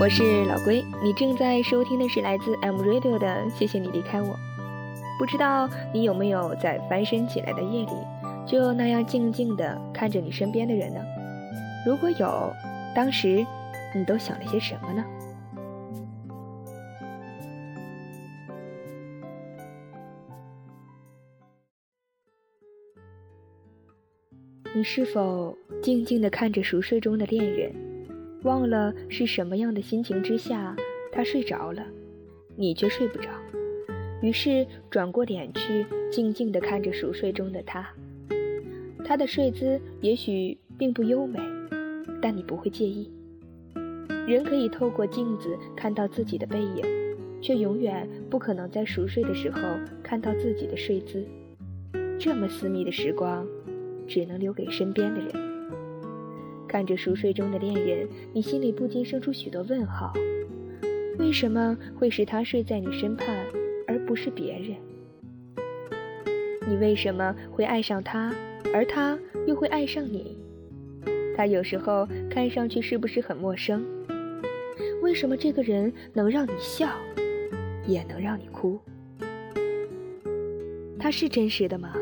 我是老龟，你正在收听的是来自 M Radio 的。谢谢你离开我，不知道你有没有在翻身起来的夜里，就那样静静地看着你身边的人呢？如果有，当时你都想了些什么呢？你是否静静地看着熟睡中的恋人？忘了是什么样的心情之下，他睡着了，你却睡不着。于是转过脸去，静静地看着熟睡中的他。他的睡姿也许并不优美，但你不会介意。人可以透过镜子看到自己的背影，却永远不可能在熟睡的时候看到自己的睡姿。这么私密的时光，只能留给身边的人。看着熟睡中的恋人，你心里不禁生出许多问号：为什么会使他睡在你身畔，而不是别人？你为什么会爱上他，而他又会爱上你？他有时候看上去是不是很陌生？为什么这个人能让你笑，也能让你哭？他是真实的吗？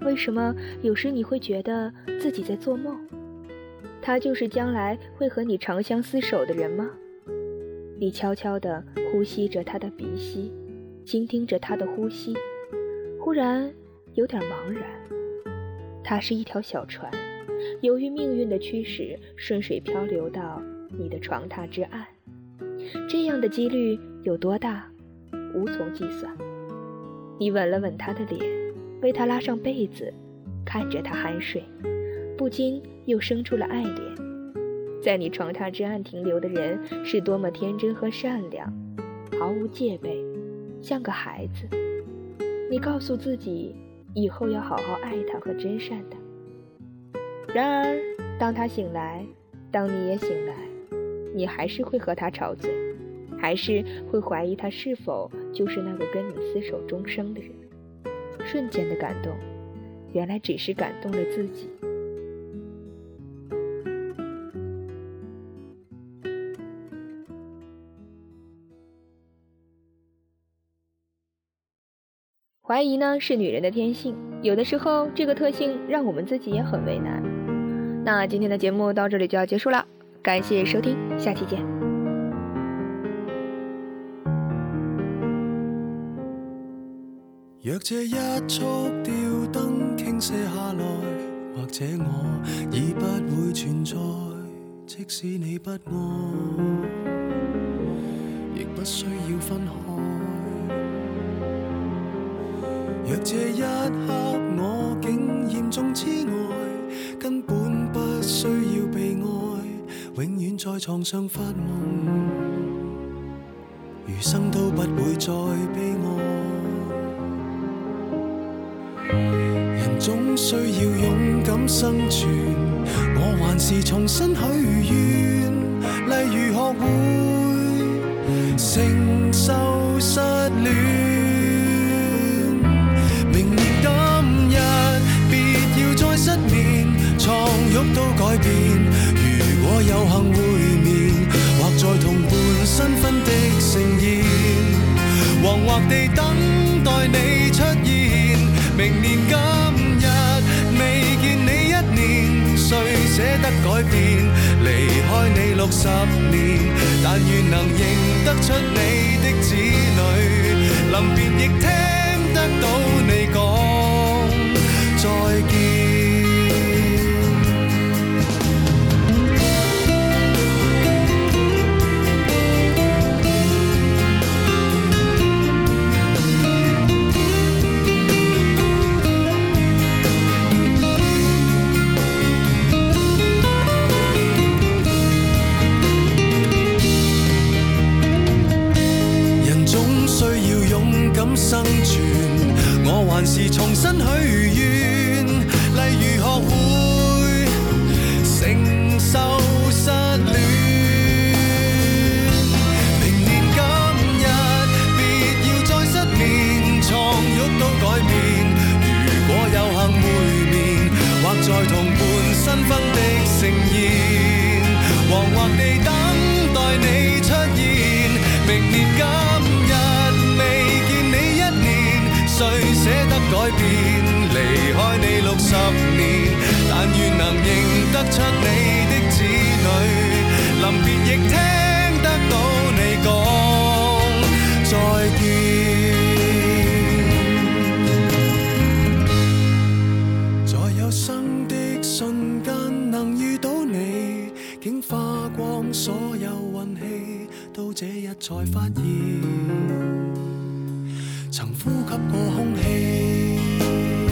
为什么有时你会觉得自己在做梦？他就是将来会和你长相厮守的人吗？你悄悄地呼吸着他的鼻息，倾听着他的呼吸，忽然有点茫然。他是一条小船，由于命运的驱使，顺水漂流到你的床榻之岸，这样的几率有多大？无从计算。你吻了吻他的脸，为他拉上被子，看着他酣睡。不禁又生出了爱恋，在你床榻之岸停留的人是多么天真和善良，毫无戒备，像个孩子。你告诉自己，以后要好好爱他和真善他。然而，当他醒来，当你也醒来，你还是会和他吵嘴，还是会怀疑他是否就是那个跟你厮守终生的人。瞬间的感动，原来只是感动了自己。怀疑呢是女人的天性，有的时候这个特性让我们自己也很为难。那今天的节目到这里就要结束了，感谢收听，下期见。若这一束吊灯倾泻下来，或者我已不会存在，即使你不爱，亦不需要分开。若这一刻我竟严重痴呆，根本不需要被爱，永远在床上发梦，余生都不会再悲哀。人总需要勇敢生存，我还是重新许愿，例如学会承受失恋。改变。如果有幸会面，或在同伴新婚的盛宴，惶惑地等待你出现。明年今日未见你一年，谁舍得改变？离开你六十年，但愿能认得出你的子女，临别亦听得到你。生存，我还是重新许愿，例如学会承受失恋。明年今日，别要再失眠，床褥都改变。如果有幸会面，或在同伴新婚。改变，离开你六十年，但愿能认得出你的子女，临别亦听得到你讲再见。在有生的瞬间能遇到你，竟花光所有运气，到这日才发现。曾呼吸过空气。